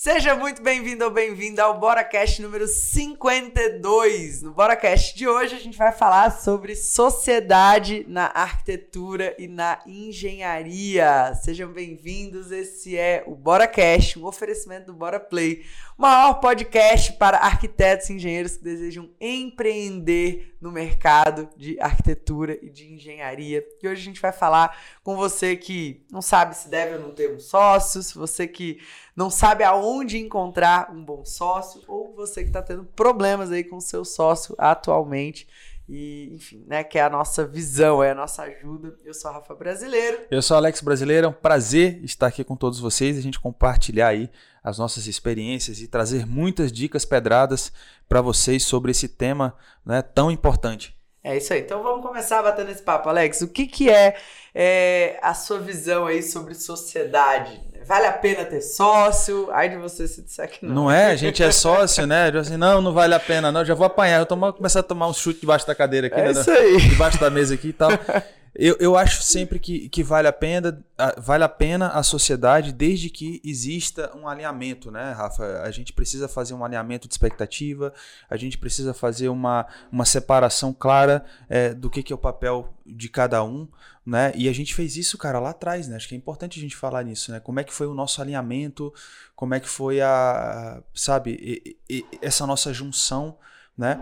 Seja muito bem-vindo ou bem-vinda ao BoraCast número 52. No BoraCast de hoje a gente vai falar sobre sociedade na arquitetura e na engenharia. Sejam bem-vindos, esse é o BoraCast, um oferecimento do Bora Play, o maior podcast para arquitetos e engenheiros que desejam empreender no mercado de arquitetura e de engenharia. E hoje a gente vai falar com você que não sabe se deve ou não ter um sócio, se você que não sabe aonde encontrar um bom sócio, ou você que está tendo problemas aí com o seu sócio atualmente. E, enfim, né, que é a nossa visão, é a nossa ajuda. Eu sou a Rafa Brasileiro. Eu sou Alex Brasileiro, é um prazer estar aqui com todos vocês e a gente compartilhar aí as nossas experiências e trazer muitas dicas pedradas para vocês sobre esse tema né, tão importante. É isso aí. Então vamos começar batendo esse papo, Alex. O que, que é, é a sua visão aí sobre sociedade? Vale a pena ter sócio? Aí de você se disser que não. Não é? A gente é sócio, né? Assim, não, não vale a pena, não. Já vou apanhar. Eu vou começar a tomar um chute debaixo da cadeira aqui, é né? Isso aí. Debaixo da mesa aqui e tal. Eu, eu acho sempre que, que vale, a pena, vale a pena a sociedade desde que exista um alinhamento, né, Rafa? A gente precisa fazer um alinhamento de expectativa, a gente precisa fazer uma, uma separação clara é, do que, que é o papel de cada um, né? E a gente fez isso, cara, lá atrás, né? Acho que é importante a gente falar nisso, né? Como é que foi o nosso alinhamento, como é que foi a, sabe, e, e, essa nossa junção, né?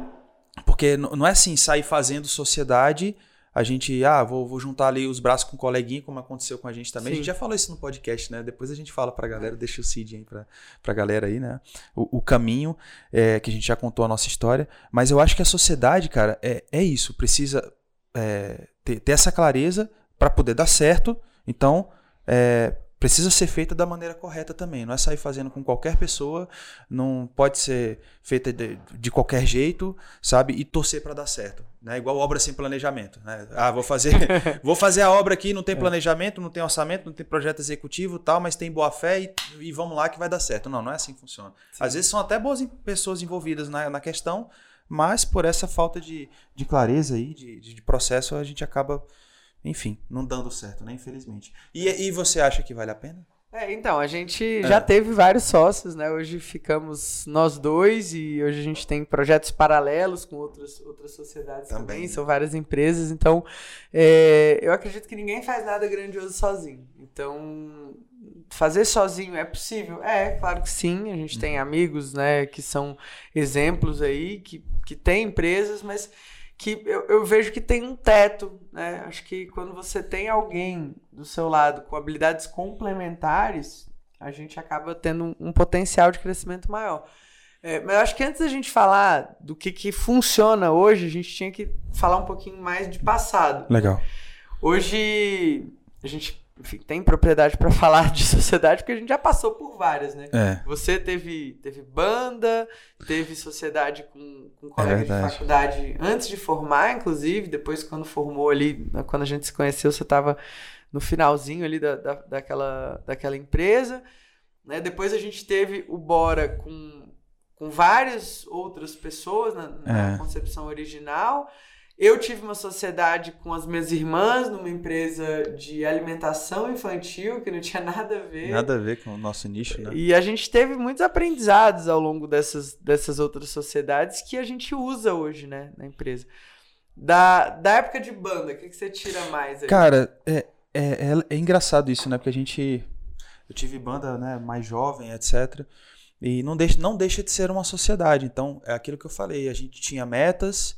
Porque não é assim sair fazendo sociedade a gente, ah, vou, vou juntar ali os braços com o coleguinha, como aconteceu com a gente também. Sim. A gente já falou isso no podcast, né? Depois a gente fala pra galera, deixa o seed aí pra, pra galera aí, né? O, o caminho, é, que a gente já contou a nossa história. Mas eu acho que a sociedade, cara, é, é isso. Precisa é, ter, ter essa clareza para poder dar certo. Então, é, precisa ser feita da maneira correta também. Não é sair fazendo com qualquer pessoa, não pode ser feita de, de qualquer jeito, sabe? E torcer para dar certo. Né? Igual obra sem planejamento. Né? Ah, vou fazer, vou fazer a obra aqui, não tem planejamento, não tem orçamento, não tem projeto executivo tal, mas tem boa fé e, e vamos lá que vai dar certo. Não, não é assim que funciona. Sim. Às vezes são até boas pessoas envolvidas na, na questão, mas por essa falta de, de clareza aí, de, de processo, a gente acaba enfim, não dando certo, né? Infelizmente. E, e você acha que vale a pena? É, então, a gente é. já teve vários sócios, né? Hoje ficamos nós dois e hoje a gente tem projetos paralelos com outras, outras sociedades também, também são várias empresas. Então, é, eu acredito que ninguém faz nada grandioso sozinho. Então, fazer sozinho é possível? É, claro que sim. A gente tem uhum. amigos, né, que são exemplos aí, que, que têm empresas, mas que eu, eu, vejo que tem um teto, né? Acho que quando você tem alguém do seu lado com habilidades complementares, a gente acaba tendo um, um potencial de crescimento maior. É, mas eu acho que antes da gente falar do que, que funciona hoje, a gente tinha que falar um pouquinho mais de passado. Legal. Hoje, a gente enfim, tem propriedade para falar de sociedade, porque a gente já passou por várias, né? É. Você teve, teve banda, teve sociedade com, com colega é de faculdade antes de formar, inclusive, depois quando formou ali, quando a gente se conheceu, você estava no finalzinho ali da, da, daquela, daquela empresa. Né? Depois a gente teve o Bora com, com várias outras pessoas na, na é. concepção original. Eu tive uma sociedade com as minhas irmãs numa empresa de alimentação infantil que não tinha nada a ver. Nada a ver com o nosso nicho, né? E a gente teve muitos aprendizados ao longo dessas, dessas outras sociedades que a gente usa hoje, né, na empresa. Da, da época de banda, o que, que você tira mais aí? Cara, é, é, é, é engraçado isso, né? Porque a gente. Eu tive banda né, mais jovem, etc. E não deixa, não deixa de ser uma sociedade. Então, é aquilo que eu falei. A gente tinha metas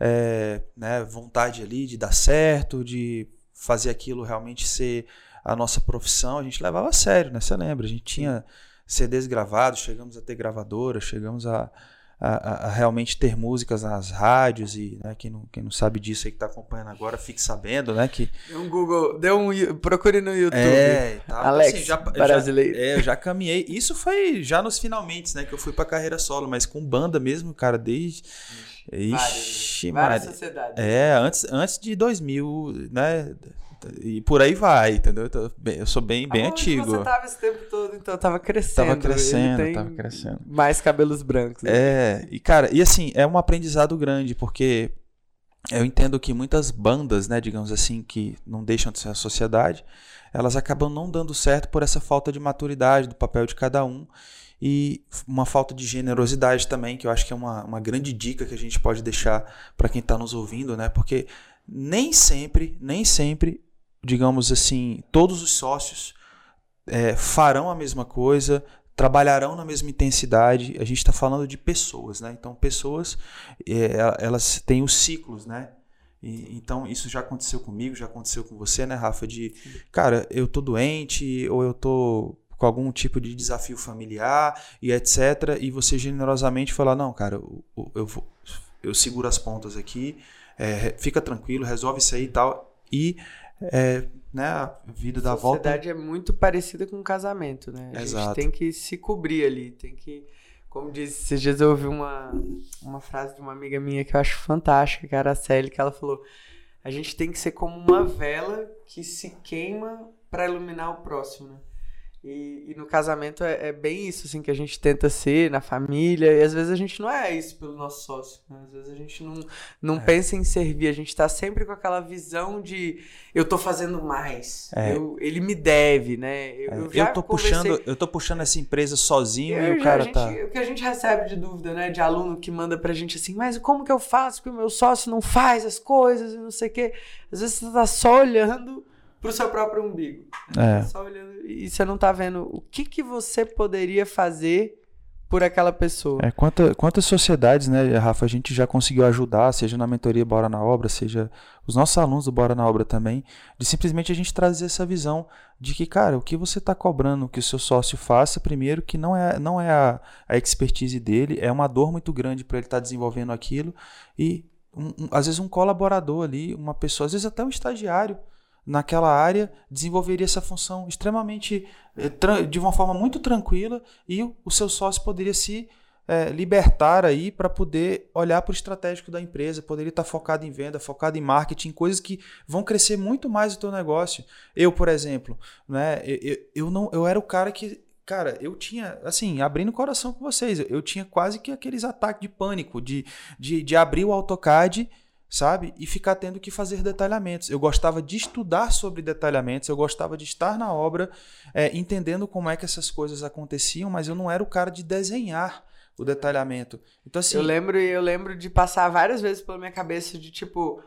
é, né, vontade ali de dar certo, de fazer aquilo realmente ser a nossa profissão, a gente levava a sério, né? Você lembra? A gente tinha CDs gravados, chegamos a ter gravadoras, chegamos a, a, a, realmente ter músicas nas rádios e né, quem, não, quem não sabe disso aí que está acompanhando agora fique sabendo, né? Que deu um Google, deu um procure no YouTube. É, tá, Alex assim, já, brasileiro. Já, é, eu já caminhei. Isso foi já nos finalmente, né? Que eu fui para carreira solo, mas com banda mesmo, cara, desde Ixi, várias, várias sociedades. É, antes, antes de 2000, né? E por aí vai, entendeu? Eu, bem, eu sou bem, bem antigo. Você tava esse tempo todo, então tava crescendo. Tava crescendo, tava crescendo. Mais cabelos brancos. Né? É, e cara, e assim, é um aprendizado grande, porque eu entendo que muitas bandas, né, digamos assim, que não deixam de ser a sociedade, elas acabam não dando certo por essa falta de maturidade do papel de cada um e uma falta de generosidade também, que eu acho que é uma, uma grande dica que a gente pode deixar para quem está nos ouvindo, né? Porque nem sempre, nem sempre, digamos assim, todos os sócios é, farão a mesma coisa, trabalharão na mesma intensidade. A gente está falando de pessoas, né? Então, pessoas, é, elas têm os ciclos, né? E, então, isso já aconteceu comigo, já aconteceu com você, né, Rafa? De, cara, eu tô doente ou eu tô com algum tipo de desafio familiar e etc. E você generosamente falar: não, cara, eu, eu, vou, eu seguro as pontas aqui, é, fica tranquilo, resolve isso aí e tal. E é, né, a vida da volta. A sociedade é muito parecida com um casamento, né? A Exato. gente tem que se cobrir ali, tem que. Como disse, esses dias eu ouvi uma, uma frase de uma amiga minha que eu acho fantástica, que era a Célia, que ela falou: a gente tem que ser como uma vela que se queima para iluminar o próximo, né? E, e, no casamento é, é, bem isso, assim, que a gente tenta ser na família, e às vezes a gente não é isso pelo nosso sócio, né? Às vezes a gente não, não é. pensa em servir, a gente tá sempre com aquela visão de eu tô fazendo mais, é. eu, ele me deve, né? Eu, eu, eu tô puxando, eu tô puxando essa empresa sozinho eu, e o cara gente, tá... O que a gente recebe de dúvida, né, de aluno que manda pra gente assim, mas como que eu faço que o meu sócio não faz as coisas e não sei o quê? Às vezes você tá só olhando pro seu próprio umbigo. É. Só olhando e você não tá vendo o que, que você poderia fazer por aquela pessoa. É, quanta, quantas sociedades, né, Rafa, a gente já conseguiu ajudar, seja na mentoria Bora na Obra, seja os nossos alunos do Bora na Obra também, de simplesmente a gente trazer essa visão de que, cara, o que você está cobrando que o seu sócio faça, primeiro, que não é, não é a, a expertise dele, é uma dor muito grande para ele estar tá desenvolvendo aquilo, e um, um, às vezes um colaborador ali, uma pessoa, às vezes até um estagiário, naquela área desenvolveria essa função extremamente eh, de uma forma muito tranquila e o seu sócio poderia se é, libertar aí para poder olhar para o estratégico da empresa, poderia estar focado em venda, focado em marketing, coisas que vão crescer muito mais o teu negócio. Eu, por exemplo, né, eu, eu não, eu era o cara que cara, eu tinha, assim, abrindo o coração com vocês, eu tinha quase que aqueles ataques de pânico, de, de, de abrir o AutoCAD sabe? E ficar tendo que fazer detalhamentos. Eu gostava de estudar sobre detalhamentos, eu gostava de estar na obra, é, entendendo como é que essas coisas aconteciam, mas eu não era o cara de desenhar o detalhamento. Então assim, eu lembro eu lembro de passar várias vezes pela minha cabeça de tipo,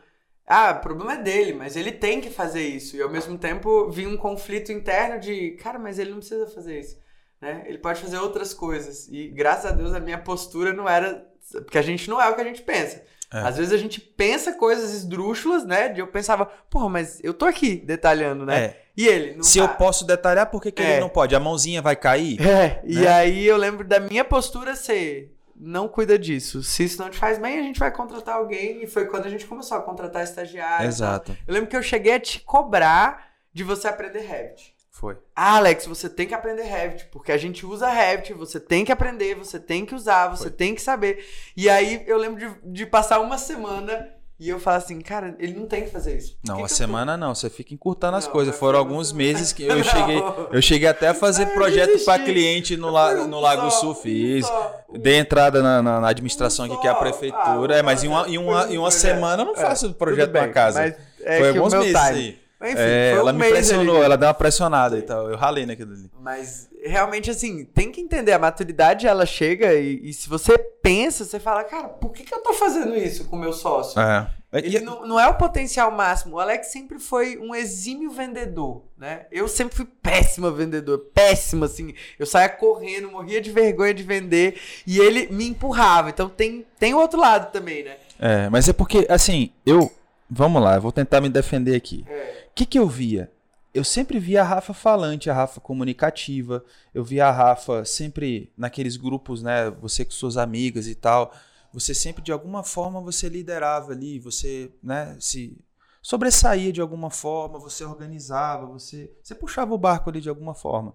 ah, o problema é dele, mas ele tem que fazer isso. E ao mesmo tempo vinha um conflito interno de, cara, mas ele não precisa fazer isso. Né? Ele pode fazer outras coisas. E graças a Deus a minha postura não era. Porque a gente não é o que a gente pensa. É. Às vezes a gente pensa coisas esdrúxulas, né? Eu pensava, porra, mas eu tô aqui detalhando, né? É. E ele? Se tá. eu posso detalhar, por que, que é. ele não pode? A mãozinha vai cair? É. Né? E aí eu lembro da minha postura ser. Não cuida disso. Se isso não te faz bem, a gente vai contratar alguém. E foi quando a gente começou a contratar estagiário. Exato. Eu lembro que eu cheguei a te cobrar de você aprender Revit. Foi. Ah, Alex, você tem que aprender Revit, porque a gente usa Revit, você tem que aprender, você tem que usar, você Foi. tem que saber. E aí eu lembro de, de passar uma semana e eu falo assim, cara, ele não tem que fazer isso. Não, que a semana não, você fica encurtando as coisas. Foram alguns meses que eu cheguei, eu cheguei até a fazer projeto para cliente no, la, no Lago Sul, fiz. Dei entrada na, na, na administração aqui, que é a prefeitura. Ah, é, mas em uma, em uma, em uma semana eu não faço é, projeto para casa. É Foi alguns meses aí. Enfim, é, ela um me pressionou, ali. ela deu uma pressionada e tal. Eu ralei naquilo ali. Mas realmente, assim, tem que entender. A maturidade ela chega e, e se você pensa, você fala, cara, por que, que eu tô fazendo isso com o meu sócio? É. Ele não, não é o potencial máximo. O Alex sempre foi um exímio vendedor, né? Eu sempre fui péssima vendedor, péssima, assim. Eu saía correndo, morria de vergonha de vender e ele me empurrava. Então tem, tem o outro lado também, né? É, mas é porque, assim, eu. Vamos lá, eu vou tentar me defender aqui. É que, que eu via? Eu sempre via a Rafa falante, a Rafa comunicativa. Eu via a Rafa sempre naqueles grupos, né? Você com suas amigas e tal. Você sempre, de alguma forma, você liderava ali, você, né? Se sobressaía de alguma forma, você organizava, você, você puxava o barco ali de alguma forma.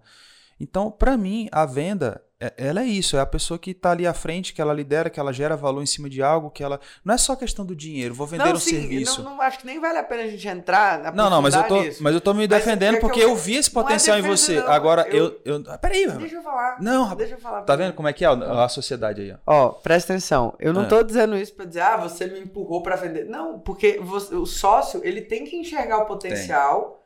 Então, para mim, a venda, é, ela é isso, é a pessoa que está ali à frente, que ela lidera, que ela gera valor em cima de algo, que ela. Não é só questão do dinheiro, vou vender não, um sim, serviço. Não, não, acho que nem vale a pena a gente entrar na Não, não, mas eu tô, mas eu tô me defendendo é porque eu, eu, vi esse é potencial é em você. Não, Agora, eu. eu, eu peraí, Deixa eu falar. Não, rapaz. Deixa eu falar. Tá vendo como é que é a, a sociedade aí? Ó, ó presta atenção. Eu não é. tô dizendo isso para dizer, ah, você me empurrou para vender. Não, porque você, o sócio, ele tem que enxergar o potencial. Tem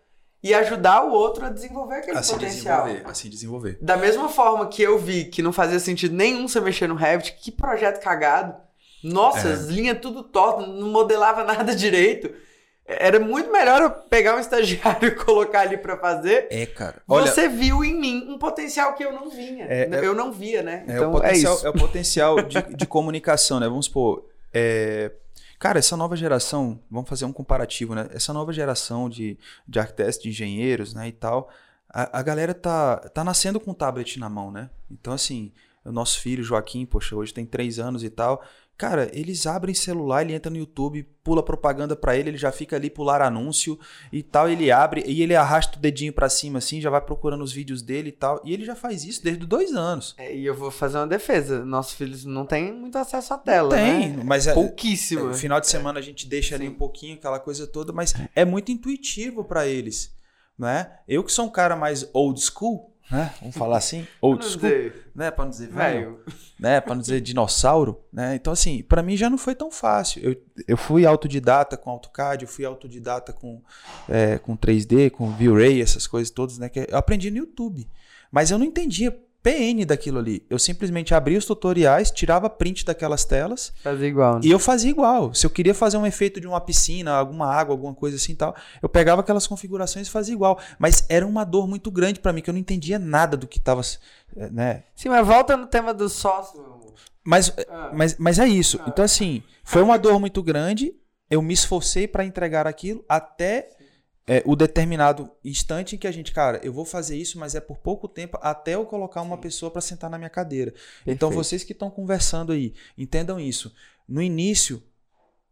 e ajudar o outro a desenvolver aquele a potencial. Desenvolver, a se desenvolver. Da mesma forma que eu vi que não fazia sentido nenhum você mexer no Revit, que projeto cagado. Nossa, é. as linhas tudo tortas, não modelava nada direito. Era muito melhor eu pegar um estagiário e colocar ali para fazer. É, cara. Olha, você viu em mim um potencial que eu não vinha. É, é eu não via, né? É, então, o potencial, é, isso. é o potencial de, de comunicação, né? Vamos supor. É, cara, essa nova geração, vamos fazer um comparativo, né? Essa nova geração de, de arquitetos, de engenheiros, né? E tal, a, a galera tá, tá nascendo com um tablet na mão, né? Então, assim, o nosso filho, Joaquim, poxa, hoje tem três anos e tal. Cara, eles abrem celular, ele entra no YouTube, pula propaganda para ele, ele já fica ali pular anúncio e tal, ele abre e ele arrasta o dedinho para cima assim, já vai procurando os vídeos dele e tal. E ele já faz isso desde dois anos. É, e eu vou fazer uma defesa. Nossos filhos não têm muito acesso à tela, não tem, né? mas é pouquíssimo. É, final de semana a gente deixa ali um pouquinho aquela coisa toda, mas é muito intuitivo para eles, né? Eu que sou um cara mais old school, né? Vamos falar assim, old school, dizer, né? Para não dizer velho, né? Para não dizer dinossauro, né? Então assim, para mim já não foi tão fácil. Eu, eu fui autodidata com AutoCAD, eu fui autodidata com é, com 3D, com V-Ray, essas coisas todas, né? Que eu aprendi no YouTube, mas eu não entendia PN daquilo ali. Eu simplesmente abria os tutoriais, tirava print daquelas telas. Fazia igual. Né? E eu fazia igual. Se eu queria fazer um efeito de uma piscina, alguma água, alguma coisa assim tal, eu pegava aquelas configurações e fazia igual. Mas era uma dor muito grande para mim, que eu não entendia nada do que estava. Eh, né? Sim, mas volta no tema do sócio, meu amor. Mas, ah. mas, mas é isso. Ah. Então, assim, foi uma dor muito grande. Eu me esforcei para entregar aquilo até é, o determinado instante em que a gente, cara, eu vou fazer isso, mas é por pouco tempo até eu colocar uma Sim. pessoa para sentar na minha cadeira. Perfeito. Então, vocês que estão conversando aí, entendam isso. No início,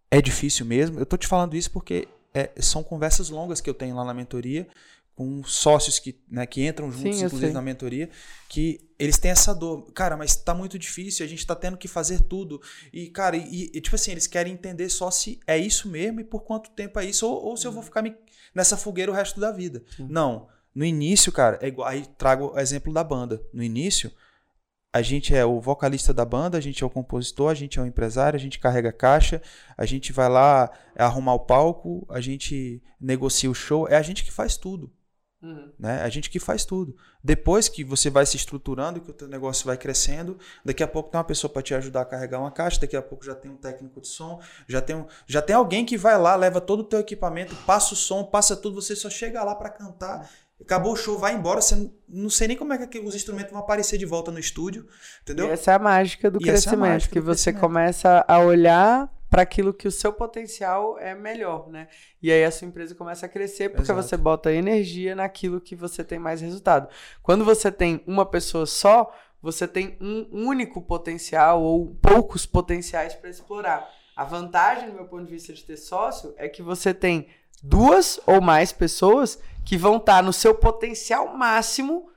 é difícil mesmo. Eu tô te falando isso porque é, são conversas longas que eu tenho lá na mentoria com sócios que, né, que entram juntos, Sim, inclusive, na mentoria, que eles têm essa dor. Cara, mas tá muito difícil, a gente tá tendo que fazer tudo. E, cara, e, e tipo assim, eles querem entender só se é isso mesmo e por quanto tempo é isso, ou, ou se eu vou uhum. ficar me nessa fogueira o resto da vida. Sim. Não. No início, cara, é igual. Aí trago o exemplo da banda. No início, a gente é o vocalista da banda, a gente é o compositor, a gente é o empresário, a gente carrega caixa, a gente vai lá arrumar o palco, a gente negocia o show, é a gente que faz tudo. Uhum. Né? A gente que faz tudo. Depois que você vai se estruturando, que o teu negócio vai crescendo, daqui a pouco tem uma pessoa para te ajudar a carregar uma caixa, daqui a pouco já tem um técnico de som, já tem, um, já tem alguém que vai lá, leva todo o teu equipamento, passa o som, passa tudo, você só chega lá para cantar. Acabou o show, vai embora, você não, sei nem como é que os instrumentos vão aparecer de volta no estúdio, entendeu? E essa é a mágica do e é crescimento, é mágica que do você crescimento. começa a olhar para aquilo que o seu potencial é melhor, né? E aí a sua empresa começa a crescer porque Exato. você bota energia naquilo que você tem mais resultado. Quando você tem uma pessoa só, você tem um único potencial ou poucos potenciais para explorar. A vantagem, do meu ponto de vista de ter sócio, é que você tem duas ou mais pessoas que vão estar tá no seu potencial máximo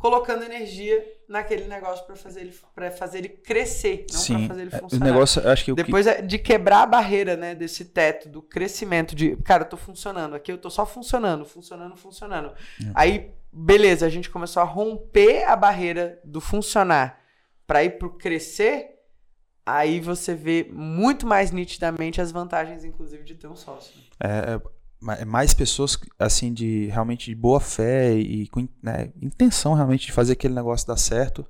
colocando energia naquele negócio para fazer ele para fazer ele crescer, não para fazer ele funcionar. O negócio, acho que depois que... é de quebrar a barreira, né, desse teto do crescimento de, cara, eu tô funcionando, aqui eu tô só funcionando, funcionando, funcionando. É. Aí, beleza, a gente começou a romper a barreira do funcionar para ir pro crescer. Aí você vê muito mais nitidamente as vantagens, inclusive, de ter um sócio. É, é é mais pessoas assim de realmente de boa fé e com né, intenção realmente de fazer aquele negócio dar certo,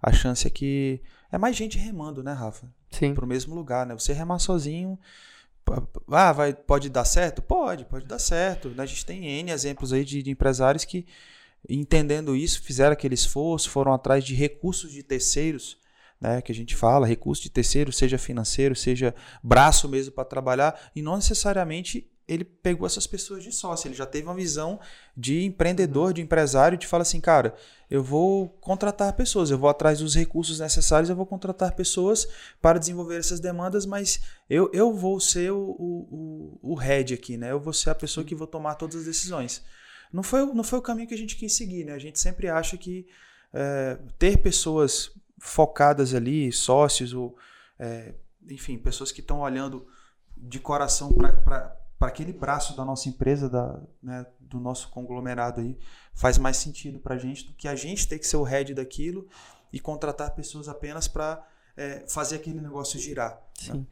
a chance é que é mais gente remando, né, Rafa? Sim. Para o mesmo lugar, né? Você remar sozinho, ah, vai, pode dar certo? Pode, pode dar certo. A gente tem N exemplos aí de, de empresários que, entendendo isso, fizeram aquele esforço, foram atrás de recursos de terceiros, né, que a gente fala, recurso de terceiro, seja financeiro, seja braço mesmo para trabalhar, e não necessariamente ele pegou essas pessoas de sócio. Ele já teve uma visão de empreendedor, de empresário, de falar assim, cara, eu vou contratar pessoas, eu vou atrás dos recursos necessários, eu vou contratar pessoas para desenvolver essas demandas, mas eu, eu vou ser o, o, o, head aqui, né? Eu vou ser a pessoa que vou tomar todas as decisões. Não foi, não foi o caminho que a gente quis seguir, né? A gente sempre acha que é, ter pessoas focadas ali, sócios, ou, é, enfim, pessoas que estão olhando de coração para para aquele braço da nossa empresa, da, né, do nosso conglomerado aí, faz mais sentido para a gente do que a gente ter que ser o head daquilo e contratar pessoas apenas para é, fazer aquele negócio girar. Né? Sim. Né?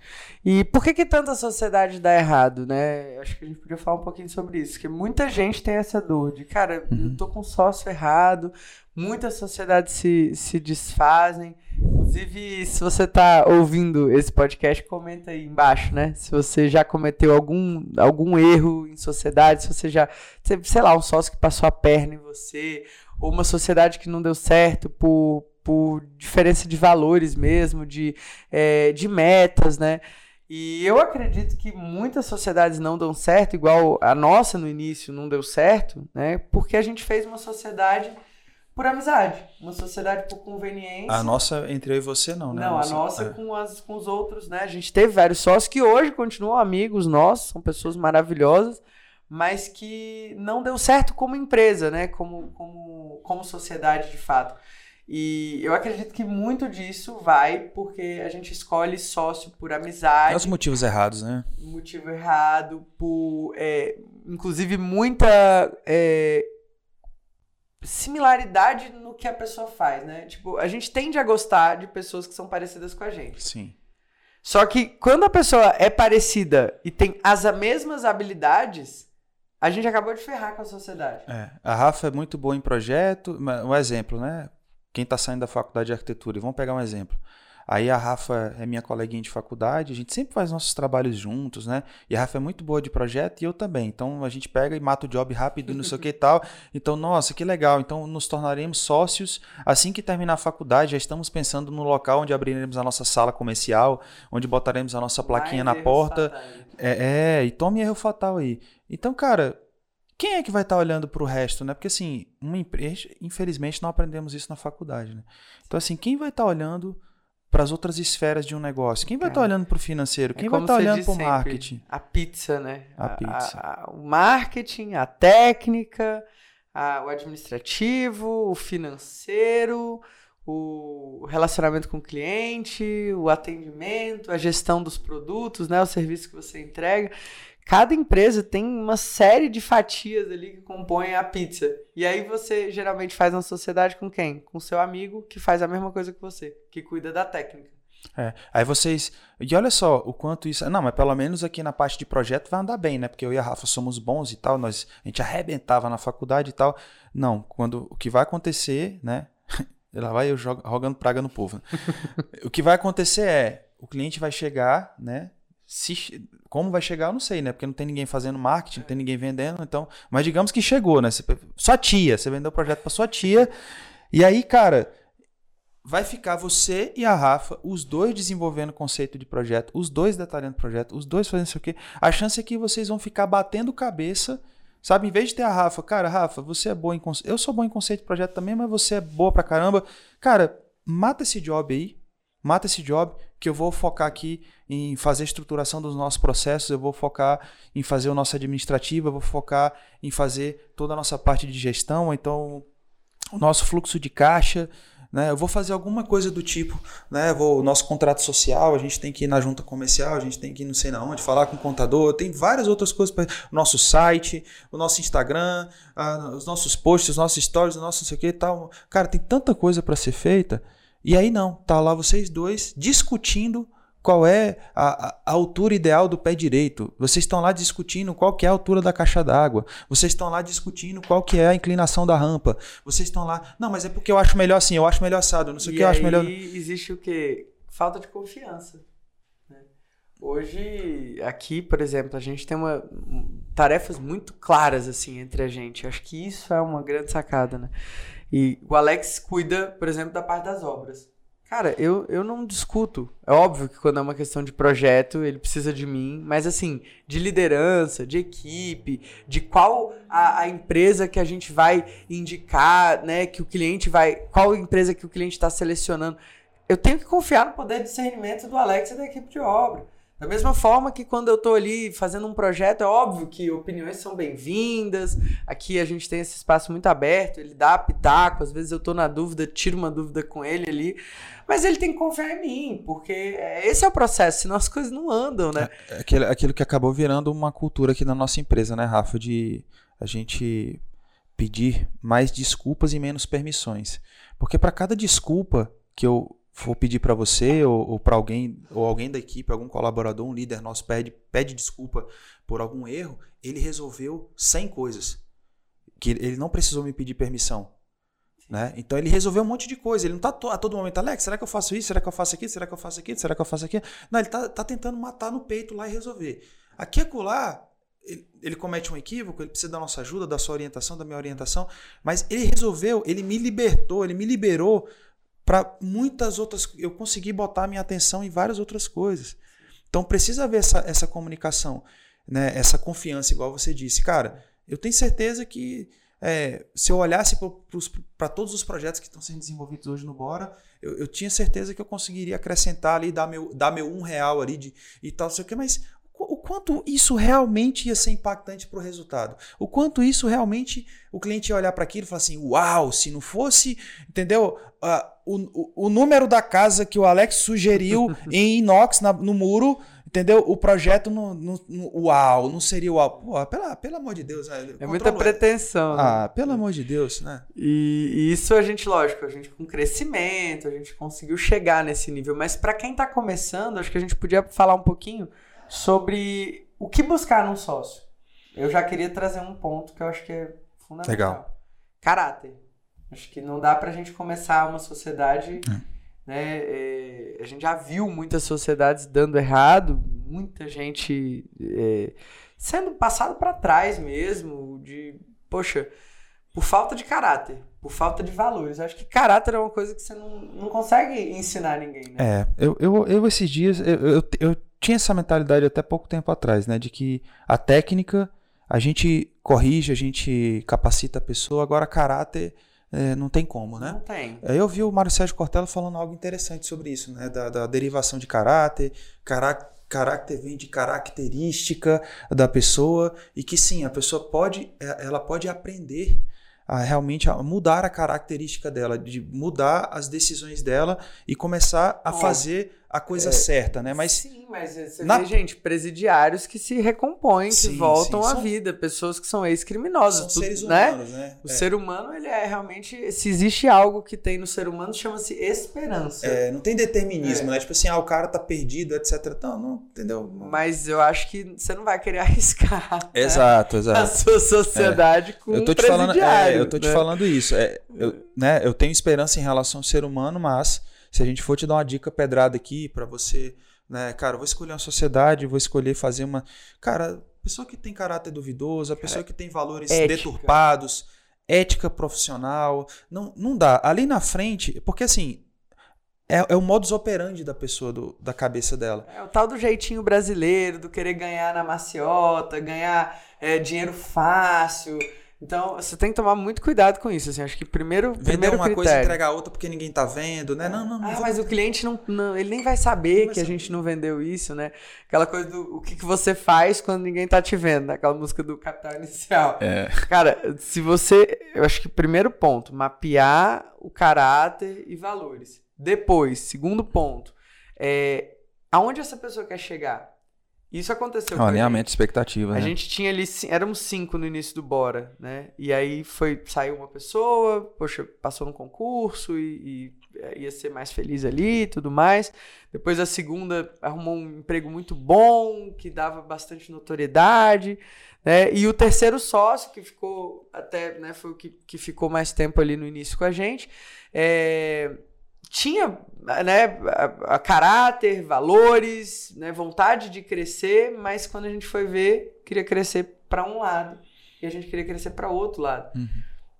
E por que, que tanta sociedade dá errado, né? Acho que a gente podia falar um pouquinho sobre isso, que muita gente tem essa dor de, cara, uhum. eu tô com sócio errado, muitas sociedades se, se desfazem. Inclusive, se você está ouvindo esse podcast, comenta aí embaixo, né? Se você já cometeu algum, algum erro em sociedade, se você já, sei lá, um sócio que passou a perna em você, ou uma sociedade que não deu certo por, por diferença de valores mesmo, de, é, de metas, né? E eu acredito que muitas sociedades não dão certo, igual a nossa no início não deu certo, né? Porque a gente fez uma sociedade por amizade, uma sociedade por conveniência. A nossa entre eu e você não, né? Não, a nossa, a nossa é. com, as, com os outros, né? A gente teve vários sócios que hoje continuam amigos nossos, são pessoas maravilhosas, mas que não deu certo como empresa, né? Como, como, como sociedade de fato. E eu acredito que muito disso vai porque a gente escolhe sócio por amizade. É os motivos errados, né? Motivo errado, por. É, inclusive, muita. É, similaridade no que a pessoa faz, né? Tipo, a gente tende a gostar de pessoas que são parecidas com a gente. Sim. Só que quando a pessoa é parecida e tem as mesmas habilidades, a gente acabou de ferrar com a sociedade. É. A Rafa é muito boa em projeto. Um exemplo, né? Quem está saindo da faculdade de arquitetura, vamos pegar um exemplo. Aí a Rafa é minha coleguinha de faculdade, a gente sempre faz nossos trabalhos juntos, né? E a Rafa é muito boa de projeto e eu também. Então a gente pega e mata o job rápido, não sei o que e tal. Então, nossa, que legal. Então nos tornaremos sócios assim que terminar a faculdade. Já estamos pensando no local onde abriremos a nossa sala comercial, onde botaremos a nossa plaquinha Mais na porta. É, é, e tome erro fatal aí. Então, cara, quem é que vai estar tá olhando para o resto, né? Porque assim, uma empresa, infelizmente não aprendemos isso na faculdade, né? Então assim, quem vai estar tá olhando para as outras esferas de um negócio. Quem vai estar tá olhando para o financeiro? Quem é vai estar tá olhando para o marketing? A pizza, né? A, a pizza. A, a, o marketing, a técnica, o administrativo, o financeiro, o relacionamento com o cliente, o atendimento, a gestão dos produtos, né? O serviço que você entrega cada empresa tem uma série de fatias ali que compõem a pizza. E aí você geralmente faz uma sociedade com quem? Com seu amigo que faz a mesma coisa que você, que cuida da técnica. É. Aí vocês. E olha só o quanto isso. Não, mas pelo menos aqui na parte de projeto vai andar bem, né? Porque eu e a Rafa somos bons e tal, nós, a gente arrebentava na faculdade e tal. Não, quando o que vai acontecer, né? Lá vai eu jogando praga no povo. Né? o que vai acontecer é o cliente vai chegar, né? Se, como vai chegar, eu não sei, né? Porque não tem ninguém fazendo marketing, não tem ninguém vendendo, então. Mas digamos que chegou, né? Você, sua tia, você vendeu o projeto para sua tia. E aí, cara, vai ficar você e a Rafa, os dois desenvolvendo conceito de projeto, os dois detalhando projeto, os dois fazendo isso aqui. A chance é que vocês vão ficar batendo cabeça. Sabe, em vez de ter a Rafa, cara, Rafa, você é boa em conceito. Eu sou bom em conceito de projeto também, mas você é boa pra caramba. Cara, mata esse job aí. Mata esse job que eu vou focar aqui em fazer a estruturação dos nossos processos, eu vou focar em fazer o nosso administrativo, eu vou focar em fazer toda a nossa parte de gestão, então o nosso fluxo de caixa, né? Eu vou fazer alguma coisa do tipo, né? Vou, o nosso contrato social, a gente tem que ir na junta comercial, a gente tem que ir não sei na onde, falar com o contador, tem várias outras coisas para nosso site, o nosso Instagram, os nossos posts, os nossos stories, o nosso não sei o que tal. Cara, tem tanta coisa para ser feita e aí não, tá lá vocês dois discutindo qual é a, a, altura ideal do pé direito. Vocês estão lá discutindo qual que é a altura da caixa d'água. Vocês estão lá discutindo qual que é a inclinação da rampa. Vocês estão lá, não, mas é porque eu acho melhor assim, eu acho melhor assado, não sei o que eu acho melhor. existe o que? Falta de confiança. Né? Hoje, aqui, por exemplo, a gente tem uma, tarefas muito claras assim entre a gente. acho que isso é uma grande sacada, né? E o Alex cuida, por exemplo, da parte das obras. Cara, eu, eu não discuto. É óbvio que quando é uma questão de projeto, ele precisa de mim, mas assim, de liderança, de equipe, de qual a, a empresa que a gente vai indicar, né? Que o cliente vai. Qual empresa que o cliente está selecionando. Eu tenho que confiar no poder de discernimento do Alex e da equipe de obra. Da mesma forma que quando eu estou ali fazendo um projeto, é óbvio que opiniões são bem-vindas. Aqui a gente tem esse espaço muito aberto, ele dá pitaco, às vezes eu estou na dúvida, tiro uma dúvida com ele ali. Mas ele tem que confiar em mim, porque esse é o processo, senão as coisas não andam, né? É, é aquilo, aquilo que acabou virando uma cultura aqui na nossa empresa, né, Rafa? De a gente pedir mais desculpas e menos permissões. Porque para cada desculpa que eu for pedir para você ou, ou para alguém ou alguém da equipe, algum colaborador, um líder nosso pede, pede desculpa por algum erro, ele resolveu 100 coisas que ele não precisou me pedir permissão. Né? Então ele resolveu um monte de coisa. Ele não está a todo momento, Alex, será que eu faço isso? Será que eu faço aquilo? Será que eu faço aquilo? Será que eu faço aquilo? Não, ele está tá tentando matar no peito lá e resolver. Aqui e acolá, ele, ele, comete um equívoco, ele precisa da nossa ajuda, da sua orientação, da minha orientação, mas ele resolveu, ele me libertou, ele me liberou para muitas outras. Eu consegui botar minha atenção em várias outras coisas. Então precisa haver essa, essa comunicação, né? essa confiança, igual você disse. Cara, eu tenho certeza que é, se eu olhasse para todos os projetos que estão sendo desenvolvidos hoje no Bora, eu, eu, tinha certeza que eu conseguiria acrescentar ali, dar meu, dar meu um real ali de, e tal, sei o que, mas quanto isso realmente ia ser impactante para o resultado. O quanto isso realmente o cliente ia olhar para aquilo e falar assim: uau, se não fosse, entendeu? Uh, o, o, o, número da casa que o Alex sugeriu em inox na, no muro, entendeu? O projeto no, no, no uau, não seria uau. Pô, pela, pelo amor de Deus. É, é muita pretensão. Né? Ah, pelo amor de Deus, né? E, e, isso a gente, lógico, a gente com crescimento, a gente conseguiu chegar nesse nível. Mas para quem está começando, acho que a gente podia falar um pouquinho sobre o que buscar num sócio. Eu já queria trazer um ponto que eu acho que é fundamental. Legal. Caráter. Acho que não dá pra gente começar uma sociedade. É. Né, é, a gente já viu muitas sociedades dando errado, muita gente é, sendo passado para trás mesmo, de, poxa, por falta de caráter, por falta de valores. Acho que caráter é uma coisa que você não, não consegue ensinar ninguém, né? É, eu, eu, eu esses dias, eu, eu, eu tinha essa mentalidade até pouco tempo atrás, né? De que a técnica a gente corrige, a gente capacita a pessoa, agora caráter é, não tem como, né? Não tem. Aí eu vi o Mário Sérgio Cortella falando algo interessante sobre isso, né? Da, da derivação de caráter, caráter caráter vem de característica da pessoa e que sim, a pessoa pode, é, ela pode aprender a realmente a mudar a característica dela, de mudar as decisões dela e começar a fazer a coisa é, certa, né? Mas sim, mas você na... vê gente presidiários que se recompõem, sim, que voltam sim, à são... vida, pessoas que são ex-criminosos, são seres né? humanos, né? O é. ser humano ele é realmente, se existe algo que tem no ser humano chama-se esperança. É, não tem determinismo, é. né? Tipo assim, ah, o cara tá perdido, etc. Não, não entendeu? Mas eu acho que você não vai querer arriscar. Né? Exato, né? exato. A sua sociedade com eu tô um te falando, é, eu tô te né? falando isso. É, eu, né? Eu tenho esperança em relação ao ser humano, mas se a gente for te dar uma dica pedrada aqui para você, né, cara, vou escolher uma sociedade, vou escolher fazer uma, cara, pessoa que tem caráter duvidoso, a pessoa que tem valores ética. deturpados, ética profissional, não, não dá. Ali na frente, porque assim, é, é, o modus operandi da pessoa, do, da cabeça dela. É o tal do jeitinho brasileiro, do querer ganhar na maciota, ganhar é, dinheiro fácil. Então, você tem que tomar muito cuidado com isso. Assim, acho que primeiro. Vender primeiro uma critério. coisa e entregar outra porque ninguém tá vendo, né? Não, não, não. Ah, mas o cliente não, não, Ele nem vai saber que a gente não vendeu isso, né? Aquela coisa do o que, que você faz quando ninguém tá te vendo, né? Aquela música do Capital Inicial. É. Cara, se você. Eu acho que primeiro ponto, mapear o caráter e valores. Depois, segundo ponto, é, aonde essa pessoa quer chegar? Isso aconteceu. Um alinhamento de expectativa. A né? gente tinha ali, éramos cinco no início do Bora, né? E aí foi, saiu uma pessoa, poxa, passou no concurso e, e é, ia ser mais feliz ali e tudo mais. Depois a segunda arrumou um emprego muito bom, que dava bastante notoriedade, né? E o terceiro sócio, que ficou até, né, foi o que, que ficou mais tempo ali no início com a gente, é tinha né, a, a caráter, valores, né, vontade de crescer, mas quando a gente foi ver, queria crescer para um lado e a gente queria crescer para outro lado. Uhum.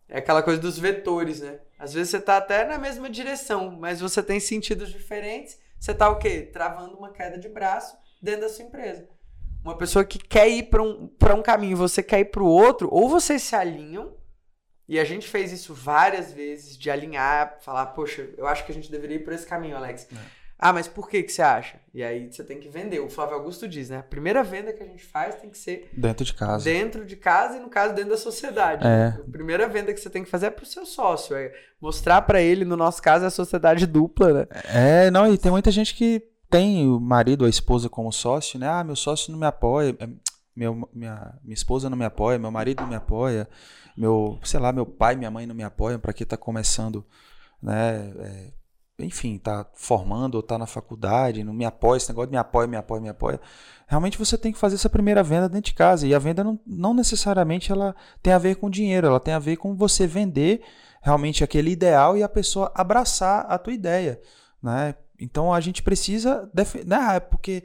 É aquela coisa dos vetores, né? Às vezes você está até na mesma direção, mas você tem sentidos diferentes. Você está o quê? Travando uma queda de braço dentro da sua empresa. Uma pessoa que quer ir para um, um caminho, você quer ir para o outro, ou vocês se alinham e a gente fez isso várias vezes, de alinhar, falar, poxa, eu acho que a gente deveria ir por esse caminho, Alex. É. Ah, mas por que, que você acha? E aí você tem que vender. O Flávio Augusto diz, né? A primeira venda que a gente faz tem que ser... Dentro de casa. Dentro de casa e, no caso, dentro da sociedade. É. A primeira venda que você tem que fazer é pro seu sócio. É mostrar para ele, no nosso caso, é a sociedade dupla, né? É, não, e tem muita gente que tem o marido ou a esposa como sócio, né? Ah, meu sócio não me apoia, é, meu, minha, minha esposa não me apoia, meu marido não me apoia meu, sei lá, meu pai, minha mãe não me apoiam para quem está começando, né? É, enfim, tá formando ou tá na faculdade, não me apoia, esse negócio de me apoia, me apoia, me apoia. Realmente você tem que fazer essa primeira venda dentro de casa. E a venda não, não necessariamente ela tem a ver com dinheiro, ela tem a ver com você vender realmente aquele ideal e a pessoa abraçar a tua ideia, né? Então a gente precisa, né? Porque é,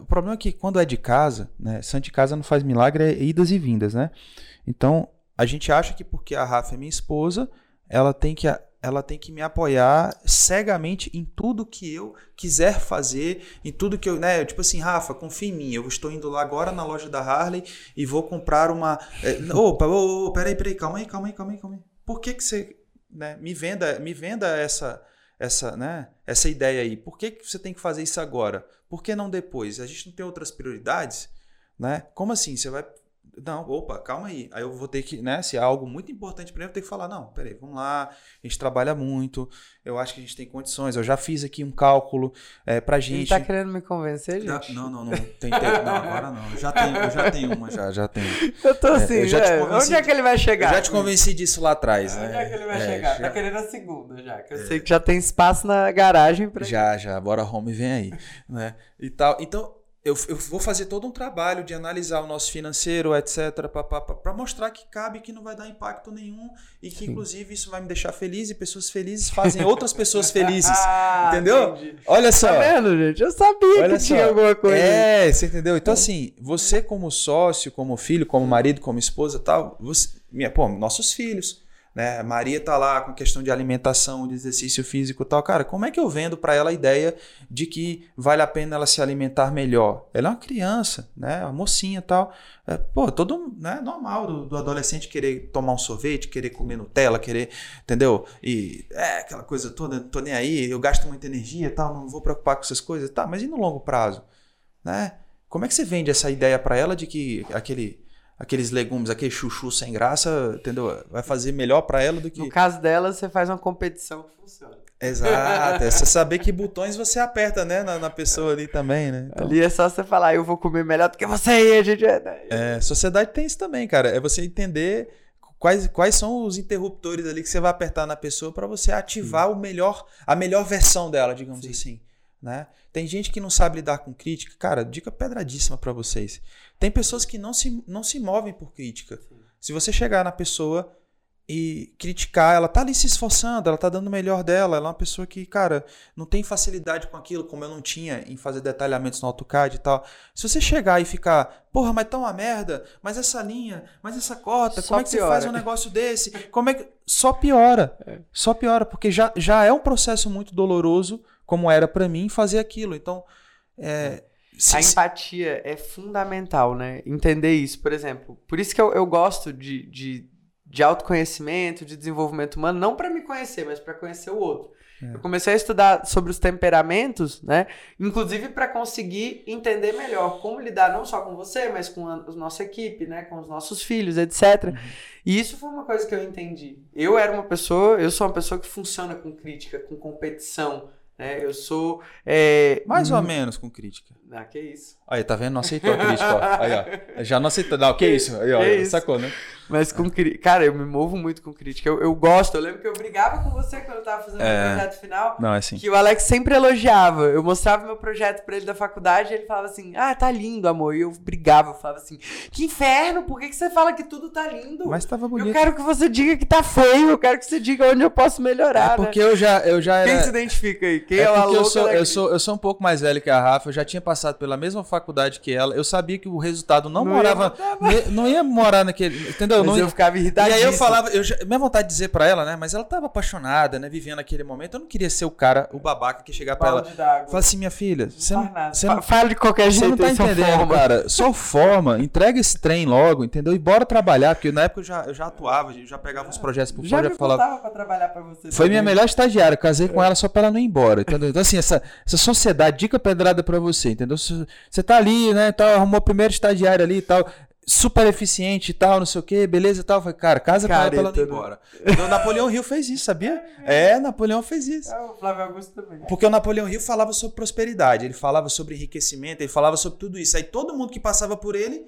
o problema é que quando é de casa, né? Santo de casa não faz milagre, é idas e vindas, né? Então a gente acha que porque a Rafa é minha esposa, ela tem que ela tem que me apoiar cegamente em tudo que eu quiser fazer, em tudo que eu, né, tipo assim, Rafa, confia em mim, eu estou indo lá agora na loja da Harley e vou comprar uma, é, opa, oh, oh, peraí, peraí, calma aí, calma aí, calma aí, calma aí. Por que que você, né, me venda, me venda essa, essa, né, essa ideia aí? Por que que você tem que fazer isso agora? Por que não depois? A gente não tem outras prioridades, né? Como assim? Você vai não, opa, calma aí. Aí eu vou ter que, né? Se é algo muito importante para mim, eu tenho que falar, não, peraí, vamos lá, a gente trabalha muito, eu acho que a gente tem condições, eu já fiz aqui um cálculo é, pra gente. Ele tá querendo me convencer, gente? Não, não, não, tem, tem não, agora não. Eu já tenho, eu já tenho uma, já, já tenho. Eu tô assim, é, eu já é, convenci, onde é que ele vai chegar? Eu já te convenci disso lá atrás, né? Onde é que ele vai é, chegar? Já... Tá querendo a segunda já, que eu é. sei que já tem espaço na garagem pra Já, já, bora home vem aí, né? E tal. Então, eu, eu, vou fazer todo um trabalho de analisar o nosso financeiro, etc., para mostrar que cabe que não vai dar impacto nenhum e que, inclusive, isso vai me deixar feliz e pessoas felizes fazem outras pessoas felizes. ah, entendeu? Entendi. Olha só. Tá vendo, gente? Eu sabia Olha que só. tinha alguma coisa. É, você entendeu? Então, assim, você, como sócio, como filho, como marido, como esposa tal, você, minha, pô, nossos filhos né? Maria tá lá com questão de alimentação, de exercício físico e tal. Cara, como é que eu vendo para ela a ideia de que vale a pena ela se alimentar melhor? Ela é uma criança, né? Uma mocinha e tal. É, pô, todo né, normal do, do, adolescente querer tomar um sorvete, querer comer Nutella, querer, entendeu? E é aquela coisa toda, não tô nem aí, eu gasto muita energia e tal, não vou preocupar com essas coisas, tá? Mas e no longo prazo, né? Como é que você vende essa ideia para ela de que aquele aqueles legumes, aquele chuchu sem graça, entendeu? Vai fazer melhor para ela do que. No caso dela, você faz uma competição que funciona. Exato, é você saber que botões você aperta, né, na, na pessoa ali também, né? Então... Ali é só você falar, eu vou comer melhor do que você aí, a gente. É, é, sociedade tem isso também, cara. É você entender quais, quais são os interruptores ali que você vai apertar na pessoa para você ativar Sim. o melhor, a melhor versão dela, digamos Sim. assim. Né? Tem gente que não sabe lidar com crítica. Cara, dica pedradíssima para vocês. Tem pessoas que não se, não se movem por crítica. Sim. Se você chegar na pessoa e criticar, ela tá ali se esforçando, ela tá dando o melhor dela, ela é uma pessoa que, cara, não tem facilidade com aquilo, como eu não tinha em fazer detalhamentos no AutoCAD e tal. Se você chegar e ficar, porra, mas tá uma merda, mas essa linha, mas essa cota, só como é que piora. você faz um negócio desse? Como é que. Só piora. É. Só piora, porque já, já é um processo muito doloroso como era para mim fazer aquilo. Então, é, se, a empatia é fundamental, né? Entender isso, por exemplo. Por isso que eu, eu gosto de, de, de autoconhecimento, de desenvolvimento humano, não para me conhecer, mas para conhecer o outro. É. Eu comecei a estudar sobre os temperamentos, né? Inclusive para conseguir entender melhor como lidar não só com você, mas com a, a nossa equipe, né? Com os nossos filhos, etc. Uhum. E isso foi uma coisa que eu entendi. Eu era uma pessoa, eu sou uma pessoa que funciona com crítica, com competição, né? Eu sou. É, Mais ou menos com crítica. Ah, que isso. Aí, tá vendo? Não aceitou a crítica, ó. Aí, ó. Já não aceitou. Não, que isso? Aí, ó. Que sacou, né? Mas com Cara, eu me movo muito com crítica. Eu, eu gosto. Eu lembro que eu brigava com você quando eu tava fazendo é... o projeto final. Não, é assim. Que o Alex sempre elogiava. Eu mostrava meu projeto pra ele da faculdade e ele falava assim: Ah, tá lindo, amor. E eu brigava. Eu falava assim: Que inferno, por que, que você fala que tudo tá lindo? Mas tava bonito. Eu quero que você diga que tá feio. Eu quero que você diga onde eu posso melhorar. É porque né? eu já. Eu já era... Quem se identifica aí? Quem é, é o eu sou, eu, sou, eu sou um pouco mais velho que a Rafa. Eu já tinha passado pela mesma faculdade que ela. Eu sabia que o resultado não, não morava. Ia não ia morar naquele. Entendeu? Mas não eu ficava irritado e aí eu falava, eu já, minha vontade de dizer para ela, né? Mas ela tava apaixonada, né? Vivendo aquele momento. Eu não queria ser o cara, o babaca que chegar para ela. Fala assim, minha filha, você não, você não fala de qualquer jeito. Você não tá entendendo, forma. cara. Só forma, entrega esse trem logo, entendeu? E bora trabalhar, porque na época eu já, eu já atuava, eu já pegava uns projetos por fora, já falava. Pra trabalhar pra você Foi minha melhor estagiária, casei com é. ela só para ela não ir embora, entendeu? Então assim, essa, essa sociedade, dica pedrada para você, entendeu? Você tá ali, né, tal, arrumou o primeiro estagiário ali e tal super eficiente e tal, não sei o que, beleza e tal. Falei, cara, casa com ela pra ela ir embora. o Napoleão Hill fez isso, sabia? É, Napoleão fez isso. É, o Flávio Augusto também. Porque o Napoleão Hill falava sobre prosperidade, ele falava sobre enriquecimento, ele falava sobre tudo isso. Aí todo mundo que passava por ele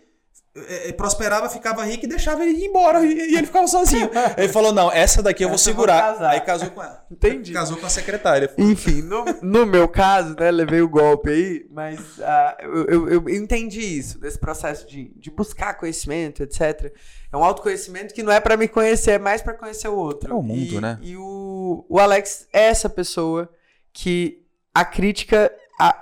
é, é, prosperava, ficava rico e deixava ele ir embora e, ele ficava sozinho. ele falou: não, essa daqui eu vou segurar. Vou Aí casou com ela. Entendi. Casou com a secretária. Enfim, no, no meu caso, né, levei o golpe aí, mas uh, eu, eu, eu, entendi isso, desse processo de, de buscar conhecimento, etc. É um autoconhecimento que não é para me conhecer, é mais para conhecer o outro. É o mundo, e, né? E o, o Alex é essa pessoa que a crítica,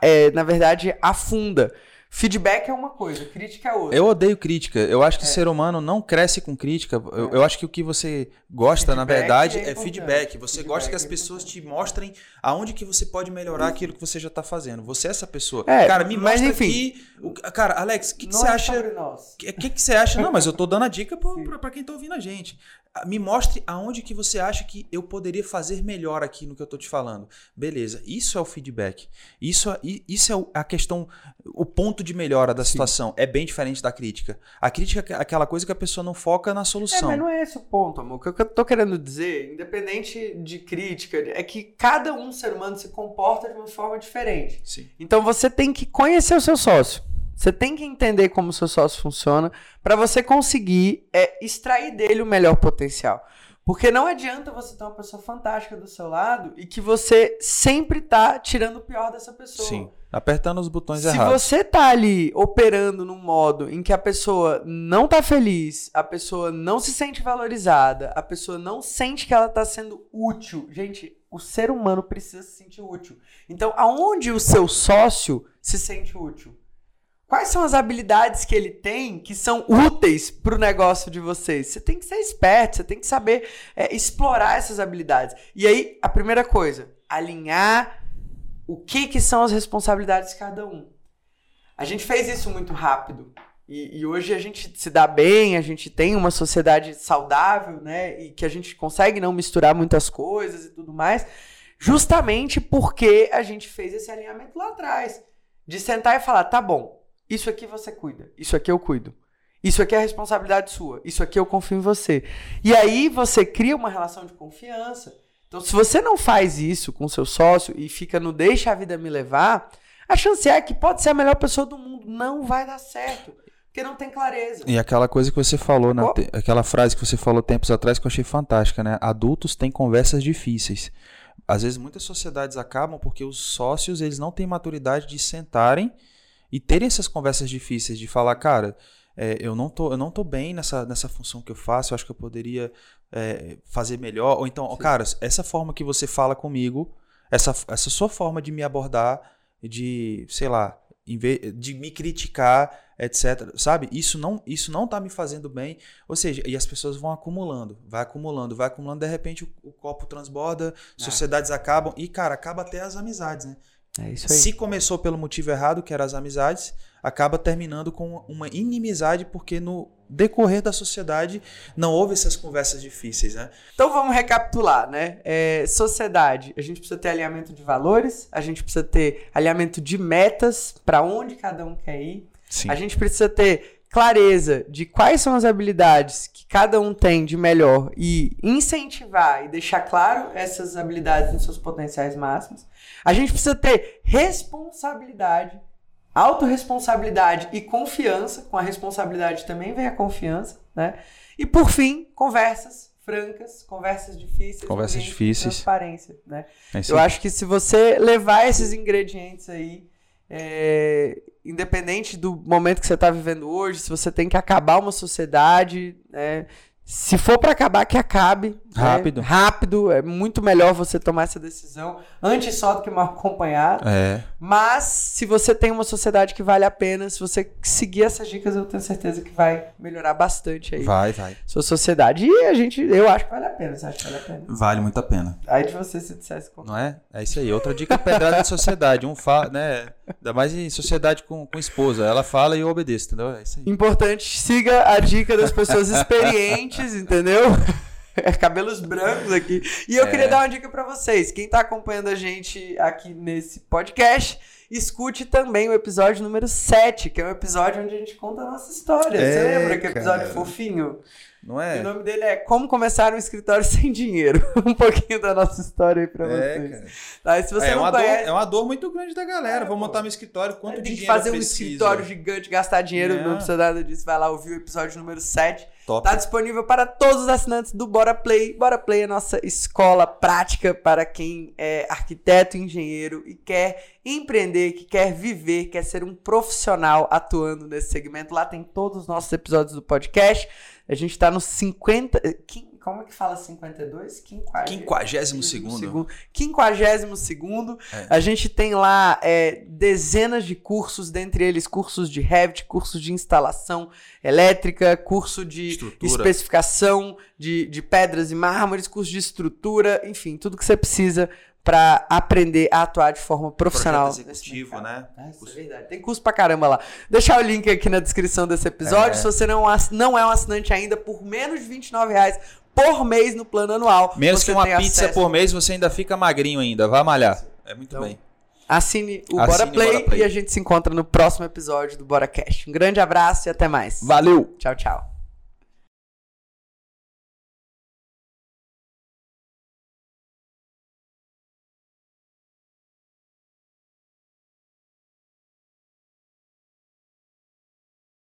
é, na verdade, afunda. Feedback é uma coisa, crítica é outra. Eu odeio crítica. Eu acho que é. o ser humano não cresce com crítica. Eu, é. eu acho que o que você gosta, feedback na verdade, é, é feedback. Você feedback gosta que as é pessoas te mostrem aonde que você pode melhorar aquilo que você já está fazendo. Você é essa pessoa. É, cara, me mas, mostra enfim, aqui. Cara, Alex, o que, que você acha? O que, que, que você acha? Não, mas eu tô dando a dica para quem tá ouvindo a gente. Me mostre aonde que você acha que eu poderia fazer melhor aqui no que eu tô te falando. Beleza, isso é o feedback. Isso, é, isso é a questão, o ponto de melhora da situação. Sim. É bem diferente da crítica. A crítica é aquela coisa que a pessoa não foca na solução. É, mas não é esse o ponto, amor. O que eu tô querendo dizer, independente de crítica, é que cada um ser humano se comporta de uma forma diferente. Sim. Então você tem que conhecer o seu sócio. Você tem que entender como o seu sócio funciona para você conseguir é, extrair dele o melhor potencial. Porque não adianta você ter uma pessoa fantástica do seu lado e que você sempre tá tirando o pior dessa pessoa. Sim, apertando os botões Se errados. Se você tá ali operando num modo em que a pessoa não tá feliz, a pessoa não se sente valorizada, a pessoa não sente que ela tá sendo útil. Gente, o ser humano precisa se sentir útil. Então, aonde o seu sócio se sente útil? Quais são as habilidades que ele tem que são úteis para o negócio de vocês? Você tem que ser esperto, você tem que saber é, explorar essas habilidades. E aí, a primeira coisa, alinhar o que, que são as responsabilidades de cada um. A gente fez isso muito rápido. E, e, hoje a gente se dá bem, a gente tem uma sociedade saudável, né? E que a gente consegue não misturar muitas coisas e tudo mais, justamente porque a gente fez esse alinhamento lá atrás. De sentar e falar, tá bom, isso aqui você cuida, isso aqui eu cuido. Isso aqui é responsabilidade sua, isso aqui eu confio em você. E aí você cria uma relação de confiança. Então, se você não faz isso com seu sócio e fica no deixa a vida me levar, a chance é que pode ser a melhor pessoa do mundo, não vai dar certo. Porque não tem clareza. E aquela coisa que você falou, né? aquela frase que você falou tempos atrás que eu achei fantástica, né? Adultos têm conversas difíceis. Às vezes muitas sociedades acabam porque os sócios eles não têm maturidade de sentarem e terem essas conversas difíceis de falar, cara, é, eu, não tô, eu não tô bem nessa, nessa função que eu faço, eu acho que eu poderia é, fazer melhor. Ou então, Sim. cara, essa forma que você fala comigo, essa, essa sua forma de me abordar, de, sei lá, de me criticar, etc. Sabe? Isso não, isso não tá me fazendo bem. Ou seja, e as pessoas vão acumulando, vai acumulando, vai acumulando, de repente o, o copo transborda, é. sociedades acabam e, cara, acaba até as amizades, né? É isso aí. Se começou pelo motivo errado, que eram as amizades, acaba terminando com uma inimizade, porque no decorrer da sociedade não houve essas conversas difíceis, né? Então vamos recapitular, né? É, sociedade, a gente precisa ter alinhamento de valores, a gente precisa ter alinhamento de metas, para onde cada um quer ir. Sim. A gente precisa ter clareza de quais são as habilidades que cada um tem de melhor e incentivar e deixar claro essas habilidades nos seus potenciais máximos. A gente precisa ter responsabilidade, autorresponsabilidade e confiança. Com a responsabilidade também vem a confiança, né? E por fim, conversas francas, conversas difíceis, conversas difíceis, transparência, né? É Eu acho que se você levar esses ingredientes aí, é, independente do momento que você está vivendo hoje, se você tem que acabar uma sociedade, né, se for para acabar, que acabe. Né? Rápido. Né? Rápido. É muito melhor você tomar essa decisão antes só do que mal acompanhado. É. Mas, se você tem uma sociedade que vale a pena, se você seguir essas dicas, eu tenho certeza que vai melhorar bastante aí. Vai, vai. Sua sociedade. E a gente, eu acho que vale a pena. Você acha que vale a pena? Vale muito a pena. Aí de você se dissesse como. Não é? É isso aí. Outra dica pedrada de sociedade. Um fala, né? Ainda mais em sociedade com, com esposa. Ela fala e eu obedeço, entendeu? É isso aí. Importante, siga a dica das pessoas experientes entendeu? cabelos brancos aqui. E eu é. queria dar uma dica para vocês. Quem tá acompanhando a gente aqui nesse podcast, escute também o episódio número 7, que é um episódio onde a gente conta a nossa história. É, Você lembra que episódio cara. fofinho? Não é? E o nome dele é Como Começar um Escritório Sem Dinheiro. um pouquinho da nossa história aí pra é, vocês. Tá, se você é, não uma conhece... dor, é uma dor muito grande da galera. É, Vou montar meu escritório, quanto dinheiro fazer um escritório gigante, gastar dinheiro, é. não precisa nada disso. Vai lá ouvir o episódio número 7. Top. Tá disponível para todos os assinantes do Bora Play. Bora Play é nossa escola prática para quem é arquiteto, engenheiro e quer empreender, que quer viver, quer ser um profissional atuando nesse segmento. Lá tem todos os nossos episódios do podcast. A gente tá no 50. Como é que fala 52? Quinquagésimo segundo. Quinquagésimo segundo. É. A gente tem lá é, dezenas de cursos, dentre eles cursos de Revit, cursos de instalação elétrica, curso de estrutura. especificação de, de pedras e mármores, curso de estrutura, enfim, tudo que você precisa para aprender a atuar de forma profissional. executivo, né? Isso é verdade. Tem curso pra caramba lá. Deixar o link aqui na descrição desse episódio. É. Se você não, não é um assinante ainda, por menos de 29 reais por mês no plano anual. Menos que uma pizza acesso... por mês, você ainda fica magrinho ainda. Vai malhar. É muito então, bem. Assine o assine Bora, Play Bora Play e a gente se encontra no próximo episódio do Bora Cash. Um grande abraço e até mais. Valeu! Tchau, tchau.